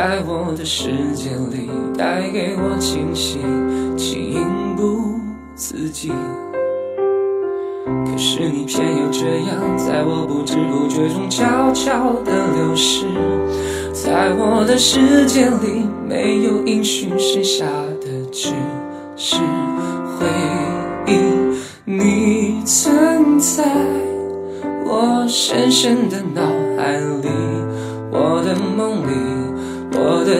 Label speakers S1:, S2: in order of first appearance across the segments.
S1: 在我的世界里，带给我惊喜，情不自禁。可是你偏又这样，在我不知不觉中悄悄地流逝，在我的世界里没有音讯，剩下的只是回忆。你存在我深深的脑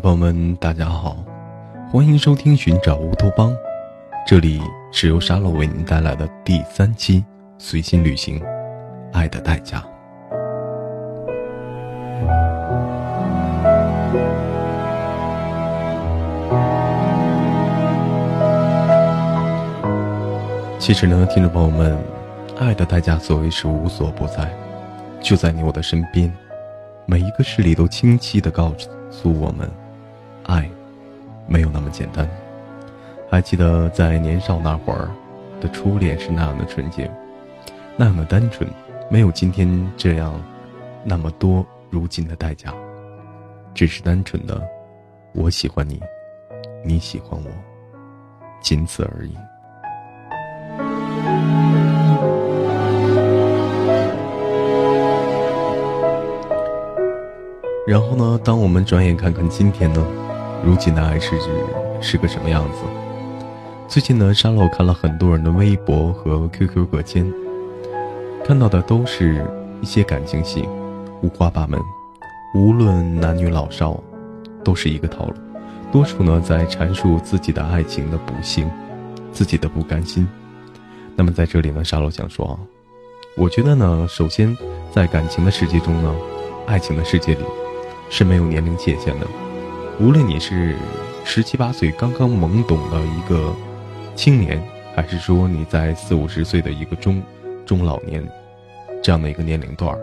S2: 朋友们，大家好，欢迎收听《寻找乌托邦》，这里是由沙漏为您带来的第三期随心旅行，《爱的代价》。其实呢，听众朋友们，《爱的代价》所谓是无所不在，就在你我的身边，每一个事例都清晰的告诉我们。爱，没有那么简单。还记得在年少那会儿的初恋是那样的纯洁，那样的单纯，没有今天这样那么多如今的代价，只是单纯的我喜欢你，你喜欢我，仅此而已。然后呢？当我们转眼看看今天呢？如今的爱是指是个什么样子？最近呢，沙漏看了很多人的微博和 QQ 隔间，看到的都是一些感情戏，五花八门，无论男女老少，都是一个套路。多数呢在阐述自己的爱情的不幸，自己的不甘心。那么在这里呢，沙漏想说，我觉得呢，首先在感情的世界中呢，爱情的世界里是没有年龄界限的。无论你是十七八岁刚刚懵懂的一个青年，还是说你在四五十岁的一个中中老年这样的一个年龄段儿，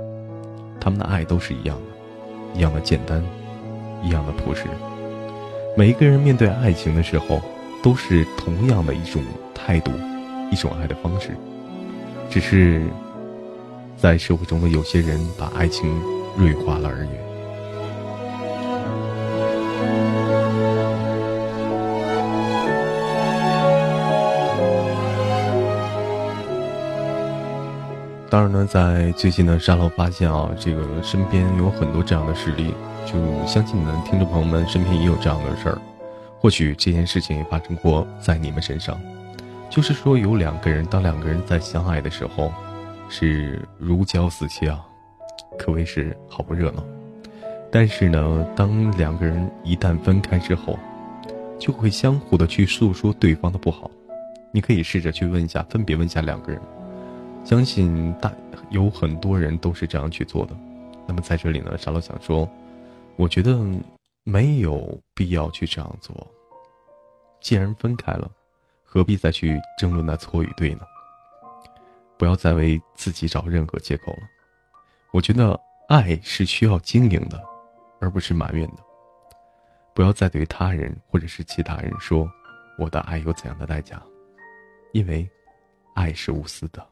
S2: 他们的爱都是一样的，一样的简单，一样的朴实。每一个人面对爱情的时候，都是同样的一种态度，一种爱的方式，只是在社会中的有些人把爱情锐化了而已。当然呢，在最近呢，沙漏发现啊，这个身边有很多这样的事例，就相信呢，听众朋友们身边也有这样的事儿。或许这件事情也发生过在你们身上。
S3: 就是说，有两个人，当两个人在相爱的时候，是如胶似漆啊，可谓是好不热闹。但是呢，当两个人一旦分开之后，就会相互的去诉说对方的不好。你可以试着去问一下，分别问一下两个人，相信大有很多人都是这样去做的。那么在这里呢，沙漏想说，我觉得没有必要去这样做。既然分开了。何必再去争论那错与对呢？不要再为自己找任何借口了。我觉得爱是需要经营的，而不是埋怨的。不要再对他人或者是其他人说我的爱有怎样的代价，因为爱是无私的。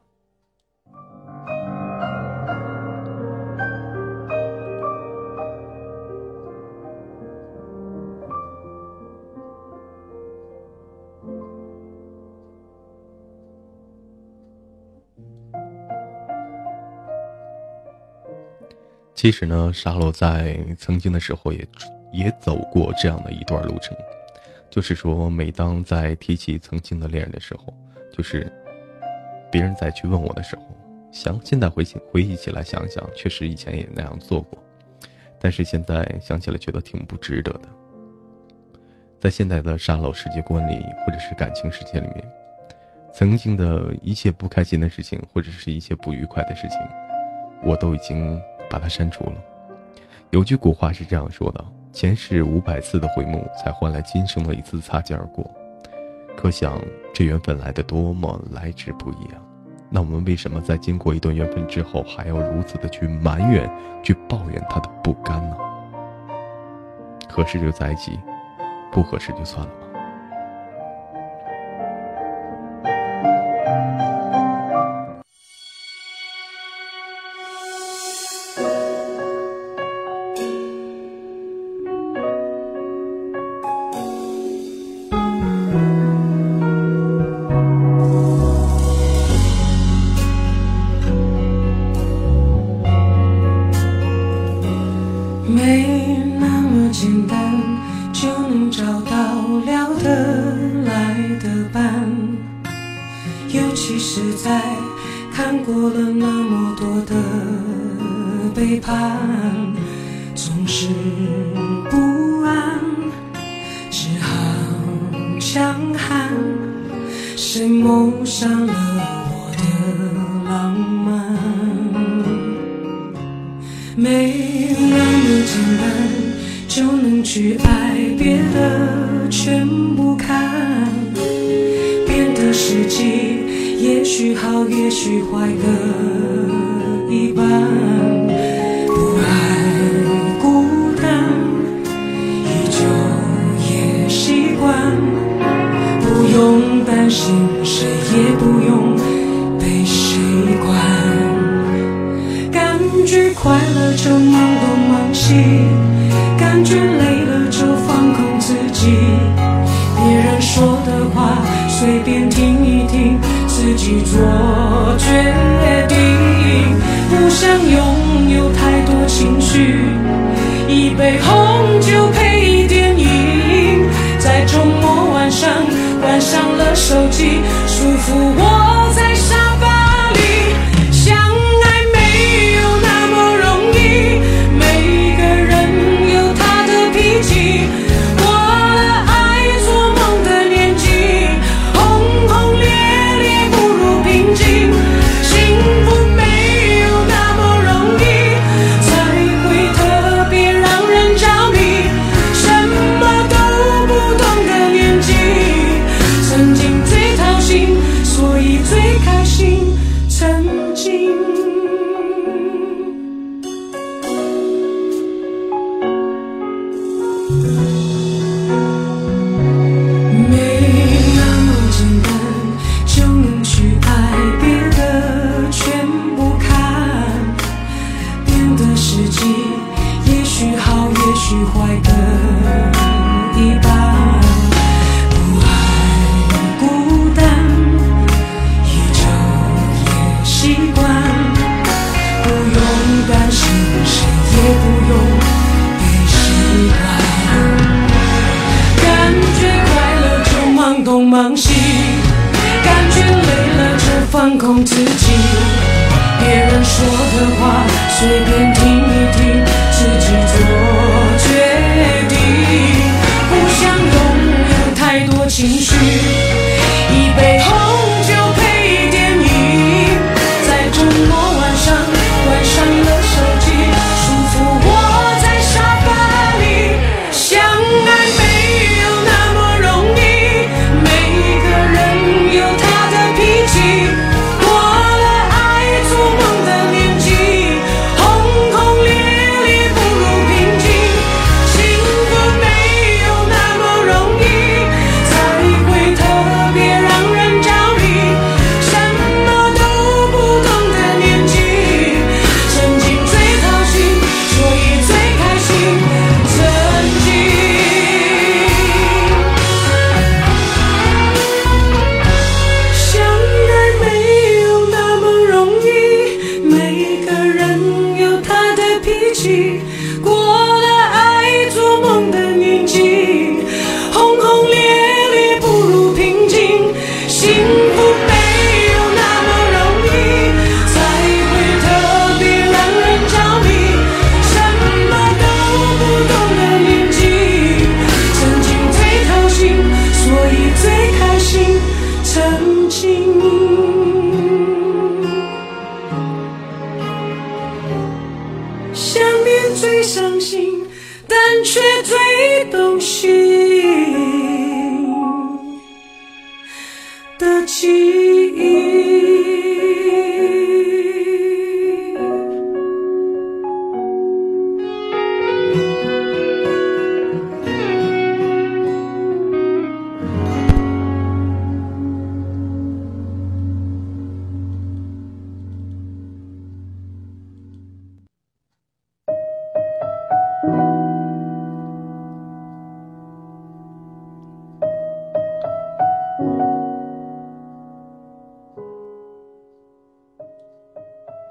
S3: 其实呢，沙漏在曾经的时候也也走过这样的一段路程，就是说，每当在提起曾经的恋人的时候，就是别人再去问我的时候，想现在回想回忆起来想想，确实以前也那样做过，但是现在想起来觉得挺不值得的。在现在的沙漏世界观里，或者是感情世界里面，曾经的一切不开心的事情，或者是一些不愉快的事情，我都已经。把它删除了。有句古话是这样说的：“前世五百次的回眸，才换来今生的一次擦肩而过。”可想这缘分来的多么来之不易啊！那我们为什么在经过一段缘分之后，还要如此的去埋怨、去抱怨他的不甘呢？合适就在一起，不合适就算了。说的话随便听一听自己做决定不想拥有太多情绪一杯红酒配电影在周末晚上关上了手机舒服窝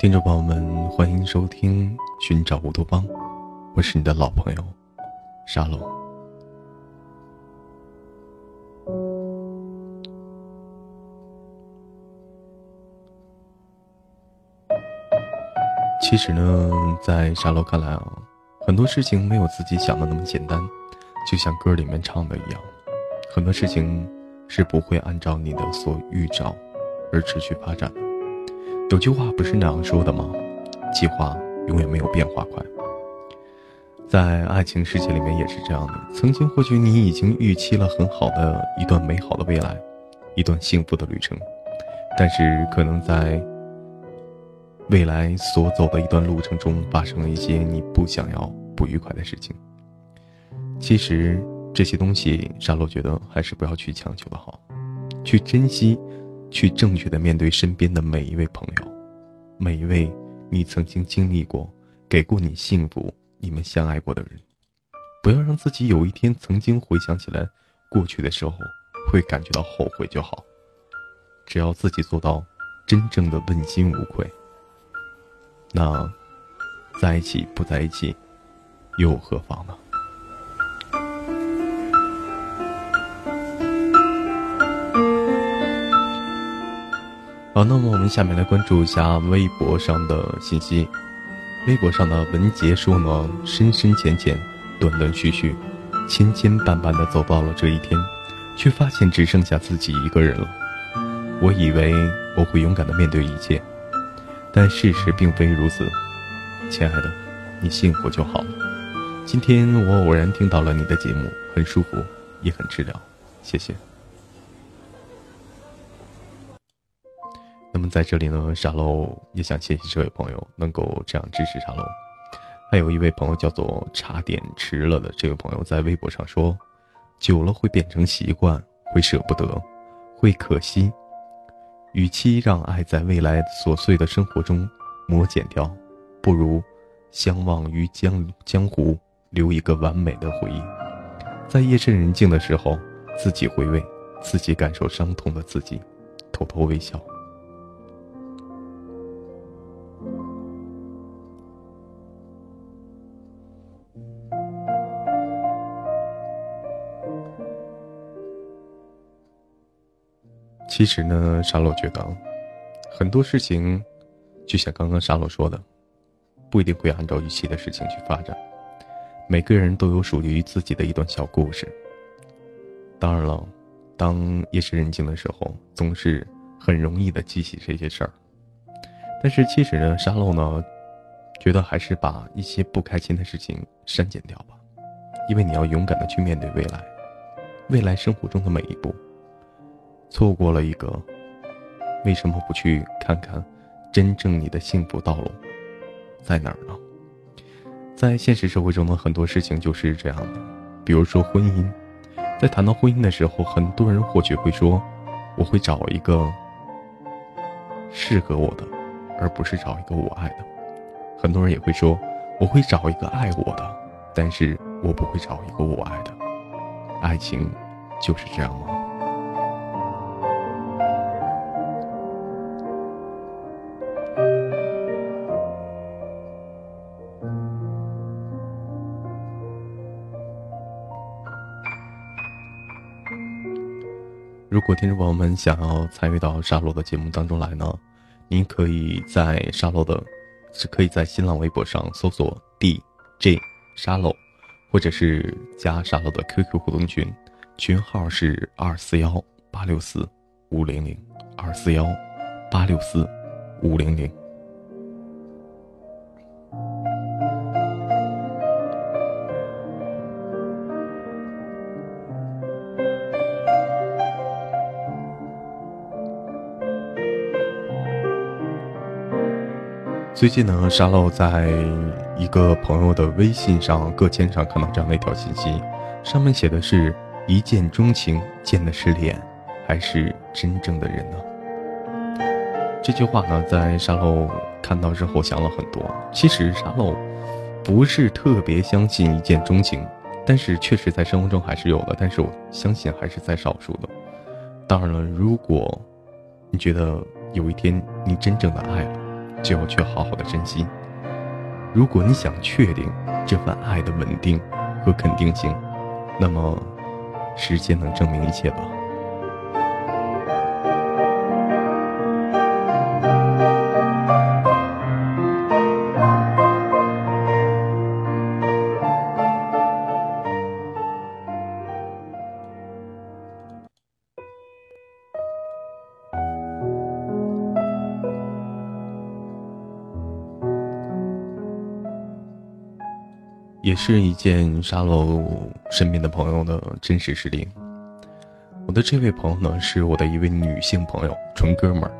S2: 听众朋友们，欢迎收听《寻找乌托邦》，我是你的老朋友沙龙。其实呢，在沙漏看来啊，很多事情没有自己想的那么简单，就像歌里面唱的一样，很多事情是不会按照你的所预兆而持续发展的。有句话不是那样说的吗？计划永远没有变化快。在爱情世界里面也是这样的。曾经或许你已经预期了很好的一段美好的未来，一段幸福的旅程，但是可能在未来所走的一段路程中，发生了一些你不想要、不愉快的事情。其实这些东西，沙漏觉得还是不要去强求的好，去珍惜。去正确的面对身边的每一位朋友，每一位你曾经经历过、给过你幸福、你们相爱过的人，不要让自己有一天曾经回想起来过去的时候会感觉到后悔就好。只要自己做到真正的问心无愧，那在一起不在一起又何妨呢？好，那么我们下面来关注一下微博上的信息。微博上的文杰说呢，深深浅浅，断断续续，千千绊绊的走到了这一天，却发现只剩下自己一个人了。我以为我会勇敢的面对一切，但事实并非如此。亲爱的，你幸福就好。今天我偶然听到了你的节目，很舒服，也很治疗，谢谢。那么在这里呢，沙漏也想谢谢这位朋友能够这样支持沙漏。还有一位朋友叫做茶点迟了的这位朋友在微博上说：“久了会变成习惯，会舍不得，会可惜。与其让爱在未来琐碎的生活中磨减掉，不如相忘于江江湖，留一个完美的回忆。在夜深人静的时候，自己回味，自己感受伤痛的自己，偷偷微笑。”其实呢，沙漏觉得，很多事情，就像刚刚沙漏说的，不一定会按照预期的事情去发展。每个人都有属于自己的一段小故事。当然了，当夜深人静的时候，总是很容易的记起这些事儿。但是其实呢，沙漏呢，觉得还是把一些不开心的事情删减掉吧，因为你要勇敢的去面对未来，未来生活中的每一步。错过了一个。为什么不去看看，真正你的幸福道路在哪儿呢？在现实社会中的很多事情就是这样的，比如说婚姻，在谈到婚姻的时候，很多人或许会说，我会找一个适合我的，而不是找一个我爱的。很多人也会说，我会找一个爱我的，但是我不会找一个我爱的。爱情就是这样吗？如果听众朋友们想要参与到沙漏的节目当中来呢，您可以在沙漏的，是可以在新浪微博上搜索 DJ 沙漏，或者是加沙漏的 QQ 互动群，群号是二四幺八六四五零零二四幺八六四五零零。最近呢，沙漏在一个朋友的微信上、个签上看到这样的一条信息，上面写的是一见钟情，见的是脸，还是真正的人呢？这句话呢，在沙漏看到之后想了很多。其实沙漏不是特别相信一见钟情，但是确实在生活中还是有的。但是我相信还是在少数的。当然了，如果你觉得有一天你真正的爱了。就要去好好的珍惜。如果你想确定这份爱的稳定和肯定性，那么时间能证明一切吧。是一件沙漏身边的朋友的真实实例。我的这位朋友呢，是我的一位女性朋友，纯哥们儿。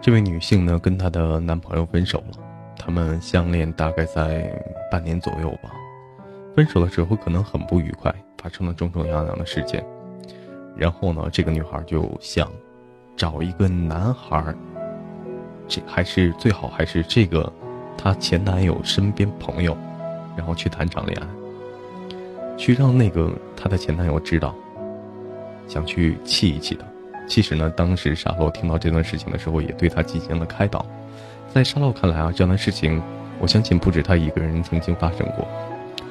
S2: 这位女性呢，跟她的男朋友分手了，他们相恋大概在半年左右吧。分手的时候可能很不愉快，发生了种种样样的事件。然后呢，这个女孩就想找一个男孩，这还是最好还是这个她前男友身边朋友。然后去谈场恋爱，去让那个她的前男友知道，想去气一气他。其实呢，当时沙漏听到这段事情的时候，也对他进行了开导。在沙漏看来啊，这样的事情，我相信不止他一个人曾经发生过。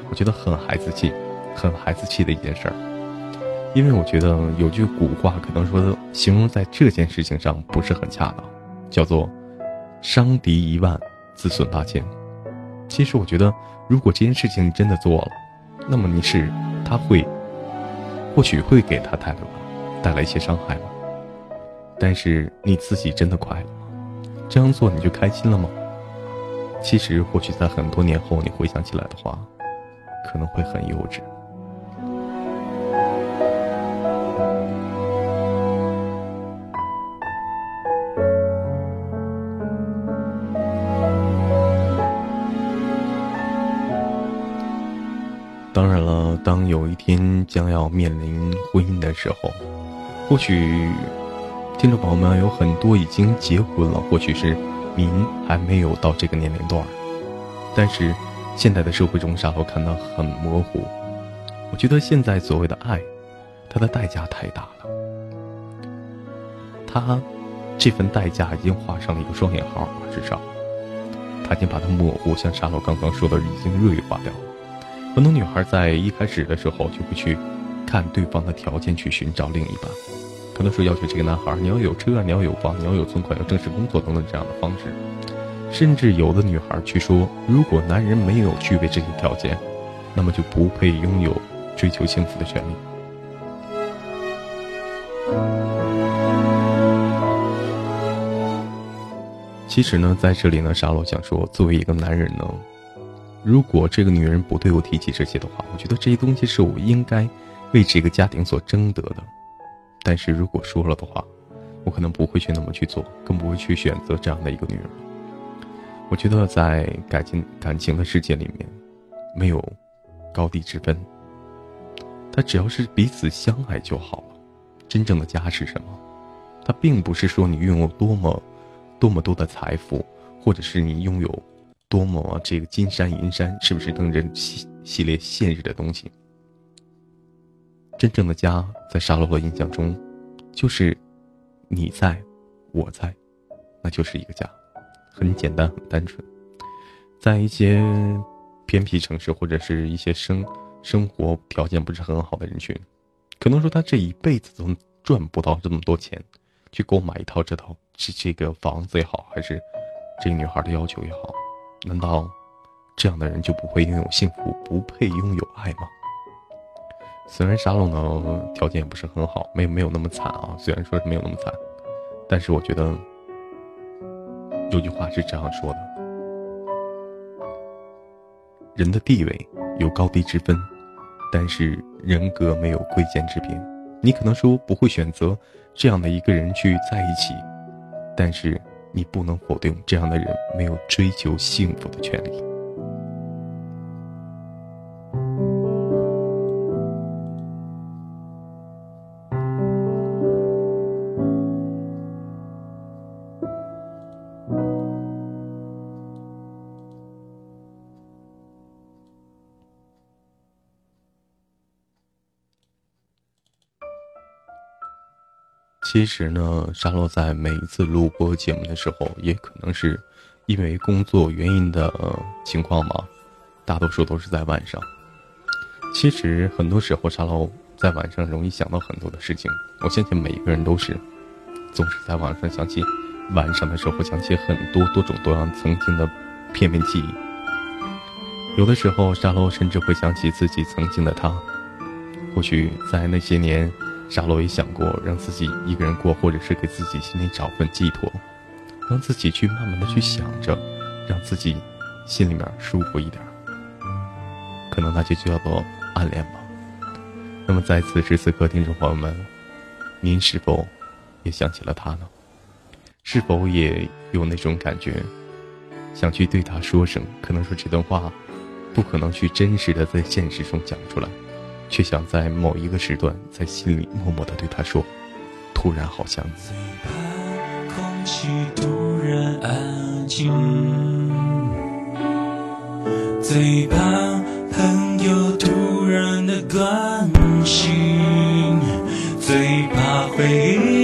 S2: 我觉得很孩子气，很孩子气的一件事儿。因为我觉得有句古话，可能说形容在这件事情上不是很恰当，叫做“伤敌一万，自损八千”。其实我觉得。如果这件事情你真的做了，那么你是他会，或许会给他带来带来一些伤害吗？但是你自己真的快乐吗？这样做你就开心了吗？其实或许在很多年后你回想起来的话，可能会很幼稚。当有一天将要面临婚姻的时候，或许听众朋友们有很多已经结婚了，或许是您还没有到这个年龄段但是现在的社会中，沙漏看到很模糊。我觉得现在所谓的爱，它的代价太大了。他这份代价已经画上了一个双引号，至少他已经把它模糊，像沙漏刚刚说的，已经锐化掉。很多女孩在一开始的时候就会去看对方的条件，去寻找另一半。可能说要求这个男孩你要有车，你要有房，你要有存款，要正式工作等等这样的方式。甚至有的女孩去说，如果男人没有具备这些条件，那么就不配拥有追求幸福的权利。其实呢，在这里呢，沙罗想说，作为一个男人呢。如果这个女人不对我提起这些的话，我觉得这些东西是我应该为这个家庭所争得的。但是如果说了的话，我可能不会去那么去做，更不会去选择这样的一个女人。我觉得在感情感情的世界里面，没有高低之分，他只要是彼此相爱就好了。真正的家是什么？它并不是说你拥有多么多么多的财富，或者是你拥有。多么这个金山银山，是不是等人系系列现实的东西？真正的家，在沙罗的印象中，就是你在，我在，那就是一个家，很简单，很单纯。在一些偏僻城市或者是一些生生活条件不是很好的人群，可能说他这一辈子都赚不到这么多钱，去购买一套这套这这个房子也好，还是这个女孩的要求也好。难道这样的人就不会拥有幸福，不配拥有爱吗？虽然沙龙呢条件也不是很好，没没有那么惨啊。虽然说是没有那么惨，但是我觉得有句话是这样说的：人的地位有高低之分，但是人格没有贵贱之别。你可能说不会选择这样的一个人去在一起，但是。你不能否定这样的人没有追求幸福的权利。其实呢，沙洛在每一次录播节目的时候，也可能是因为工作原因的情况嘛，大多数都是在晚上。其实很多时候，沙洛在晚上容易想到很多的事情。我相信每一个人都是，总是在晚上想起晚上的时候，想起很多多种多样曾经的片面记忆。有的时候，沙洛甚至会想起自己曾经的他，或许在那些年。沙洛也想过让自己一个人过，或者是给自己心里找份寄托，让自己去慢慢的去想着，让自己心里面舒服一点。可能那就叫做暗恋吧。那么在此时此刻，听众朋友们，您是否也想起了他呢？是否也有那种感觉，想去对他说声？可能说这段话，不可能去真实的在现实中讲出来。却想在某一个时段，在心里默默的对他说：“突然好想你。”
S1: 最怕空气突然安静，最怕朋友突然的关心，最怕回忆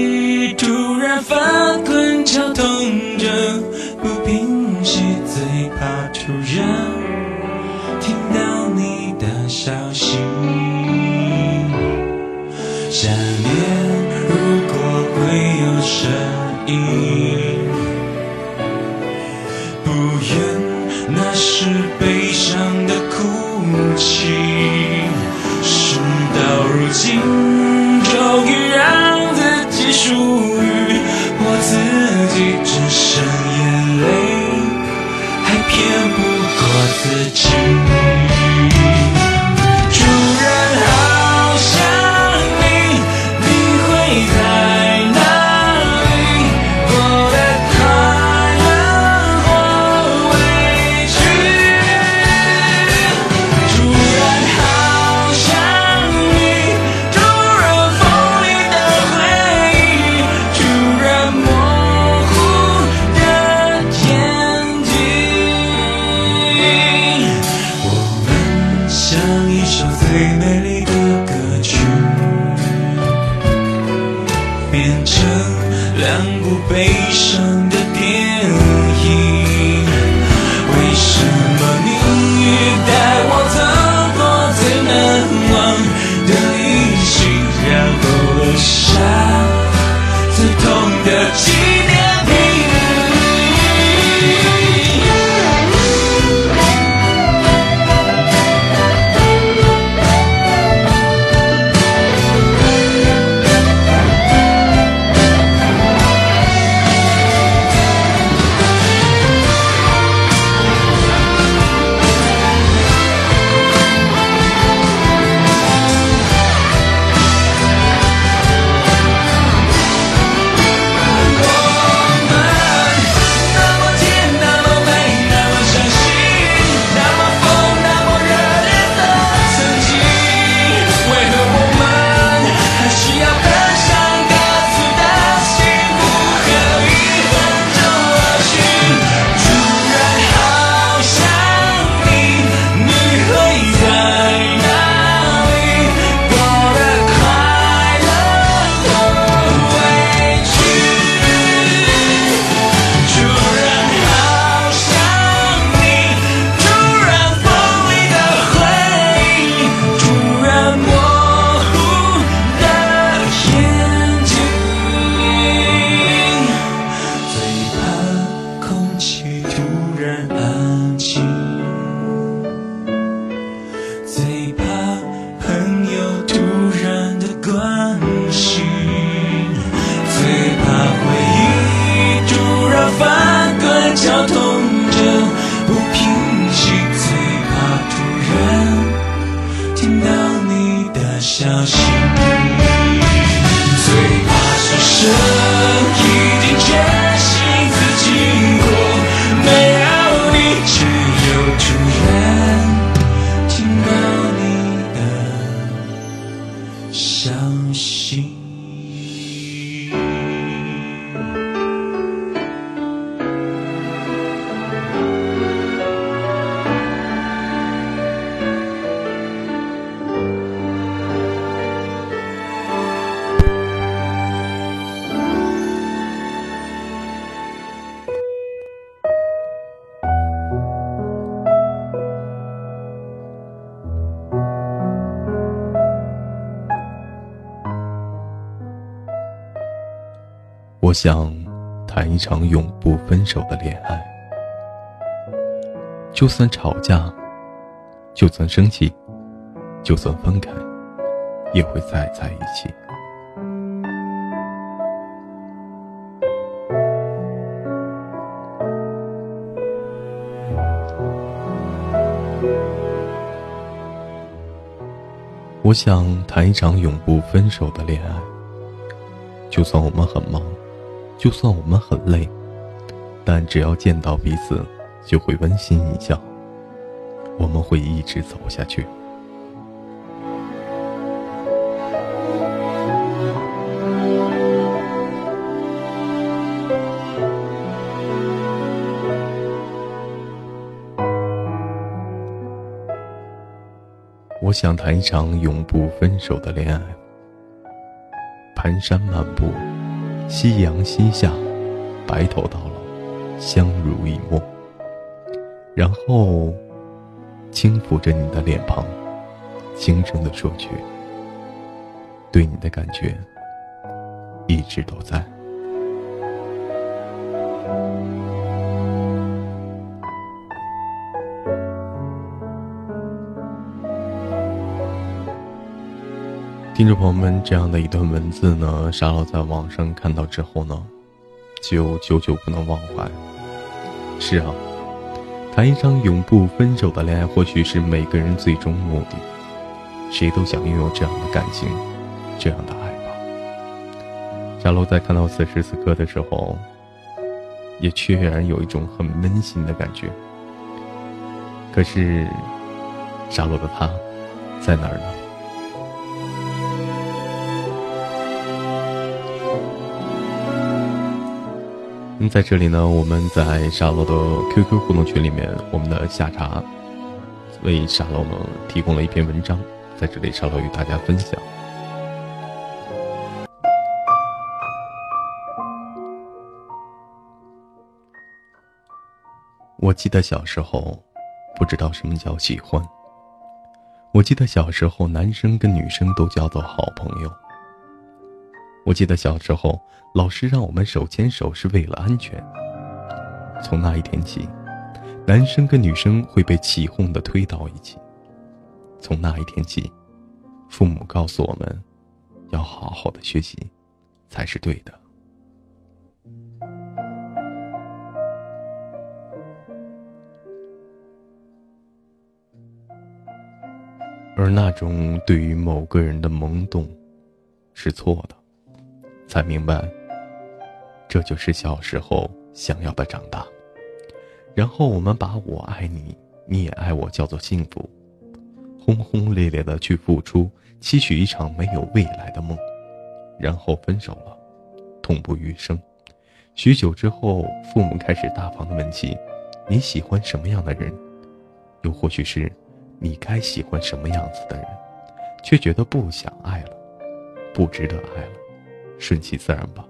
S1: 最美丽的歌曲。变成两部悲伤。我想
S2: 谈一场永不分手的恋爱，就算吵架，就算生气，就算分开，也会再在一起。我想谈一场永不分手的恋爱。就算我们很忙，就算我们很累，但只要见到彼此，就会温馨一笑。我们会一直走下去。我想谈一场永不分手的恋爱。蹒跚漫步，夕阳西下，白头到老，相濡以沫。然后，轻抚着你的脸庞，轻声的说句：“对你的感觉，一直都在。”听众朋友们，这样的一段文字呢，沙漏在网上看到之后呢，就久久不能忘怀。是啊，谈一场永不分手的恋爱，或许是每个人最终目的。谁都想拥有这样的感情，这样的爱吧。沙漏在看到此时此刻的时候，也确然有一种很温馨的感觉。可是，沙漏的他，在哪儿呢？那在这里呢，我们在沙漏的 QQ 互动群里面，我们的夏茶为沙漏呢提供了一篇文章，在这里沙漏与大家分享。我记得小时候，不知道什么叫喜欢。我记得小时候，男生跟女生都叫做好朋友。我记得小时候，老师让我们手牵手是为了安全。从那一天起，男生跟女生会被起哄的推到一起。从那一天起，父母告诉我们，要好好的学习，才是对的。而那种对于某个人的懵懂，是错的。才明白，这就是小时候想要的长大。然后我们把我爱你，你也爱我叫做幸福，轰轰烈烈的去付出，期许一场没有未来的梦，然后分手了，痛不欲生。许久之后，父母开始大方的问起：你喜欢什么样的人？又或许是，你该喜欢什么样子的人？却觉得不想爱了，不值得爱了。顺其自然吧。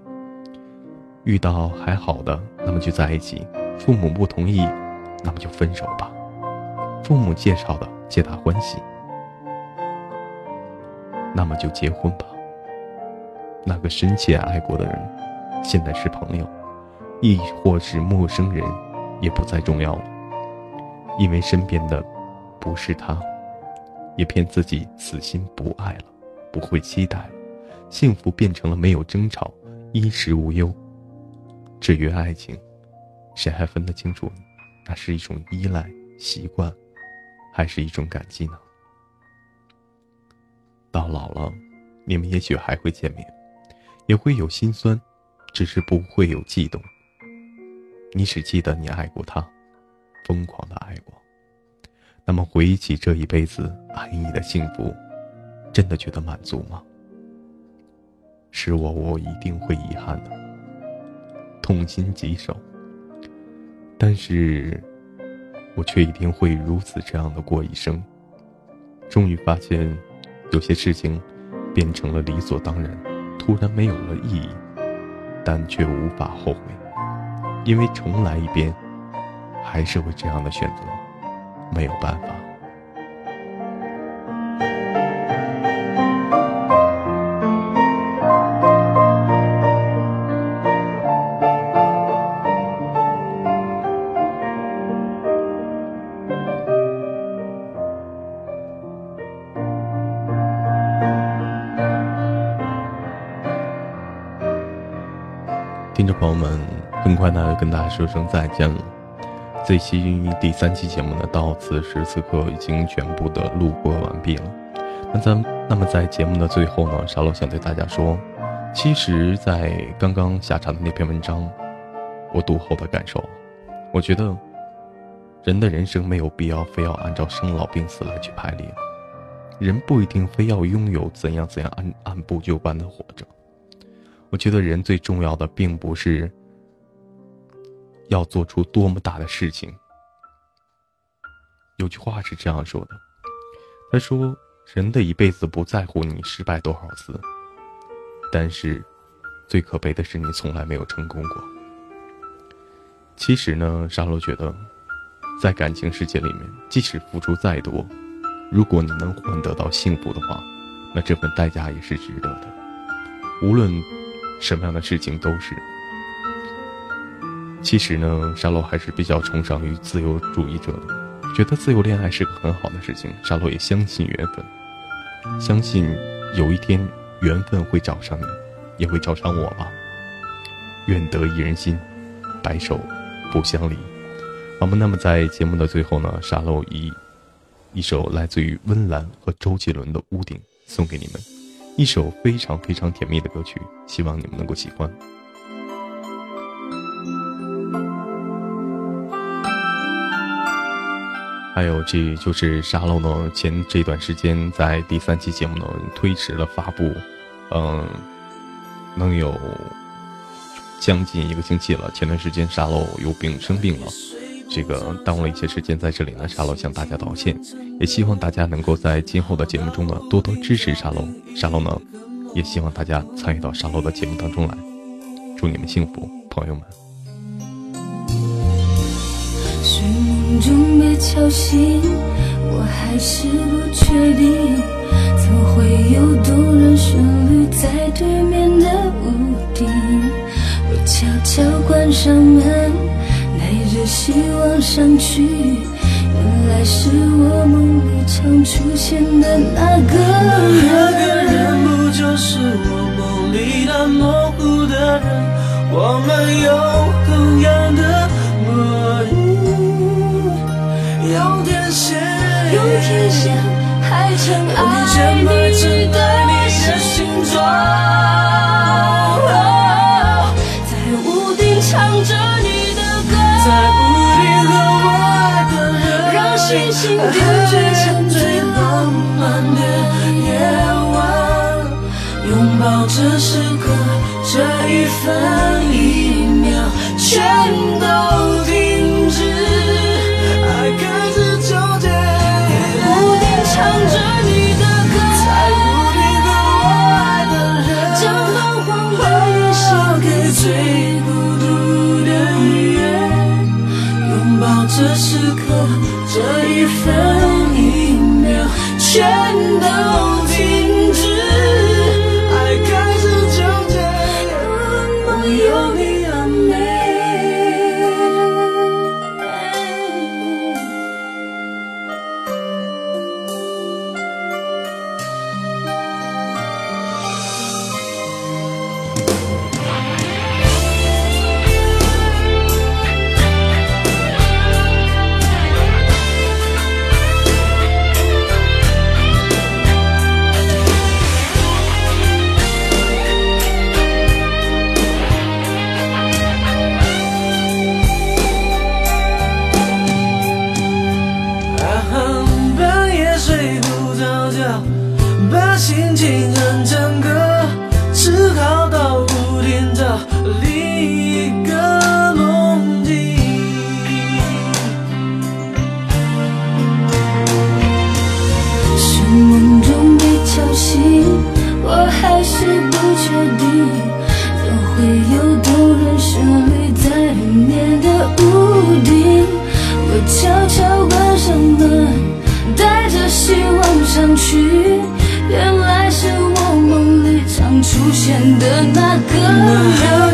S2: 遇到还好的，那么就在一起；父母不同意，那么就分手吧。父母介绍的，皆大欢喜，那么就结婚吧。那个深切爱过的人，现在是朋友，亦或是陌生人，也不再重要了。因为身边的不是他，也骗自己死心不爱了，不会期待了。幸福变成了没有争吵，衣食无忧。至于爱情，谁还分得清楚，那是一种依赖、习惯，还是一种感激呢？到老了，你们也许还会见面，也会有心酸，只是不会有悸动。你只记得你爱过他，疯狂的爱过。那么回忆起这一辈子安逸的幸福，真的觉得满足吗？是我，我一定会遗憾的，痛心疾首。但是，我却一定会如此这样的过一生。终于发现，有些事情变成了理所当然，突然没有了意义，但却无法后悔，因为重来一遍，还是会这样的选择，没有办法。快呢跟大家说声再见了。这期第三期节目呢，到此时此刻已经全部的录播完毕了。那在那么在节目的最后呢，沙漏想对大家说，其实，在刚刚下场的那篇文章，我读后的感受，我觉得，人的人生没有必要非要按照生老病死来去排列，人不一定非要拥有怎样怎样按按部就班的活着。我觉得人最重要的，并不是要做出多么大的事情。有句话是这样说的：“他说，人的一辈子不在乎你失败多少次，但是最可悲的是你从来没有成功过。”其实呢，沙罗觉得，在感情世界里面，即使付出再多，如果你能换得到幸福的话，那这份代价也是值得的。无论。什么样的事情都是。其实呢，沙漏还是比较崇尚于自由主义者的，觉得自由恋爱是个很好的事情。沙漏也相信缘分，相信有一天缘分会找上你，也会找上我吧。愿得一人心，白首不相离。好吗？那么在节目的最后呢，沙漏以一首来自于温岚和周杰伦的《屋顶》送给你们。一首非常非常甜蜜的歌曲，希望你们能够喜欢。还有，这就是沙漏呢，前这段时间在第三期节目呢推迟了发布，嗯，能有将近一个星期了。前段时间沙漏有病生病了。这个耽误了一些时间，在这里呢，沙漏向大家道歉，也希望大家能够在今后的节目中呢多多支持沙漏。沙漏呢，也希望大家参与到沙漏的节目当中来。祝你们幸福，朋友们。
S4: 梦中被敲醒，我还是不确定，怎会有动人旋律在对面的屋顶。我悄悄关上门，带着希望上去，原来是我梦里常出现的那个人。
S1: 那个
S4: 人
S1: 不就是我梦里的模糊的人？我们有同样的回忆。用天线，
S4: 用天线拍成爱你的形状，在屋顶唱着你的歌，
S1: 在屋顶和我爱的人，
S4: 让星星点缀成最浪漫的夜晚，
S1: 拥抱这时刻，这一分一秒，全都停。这一
S4: 份。出现的那个人。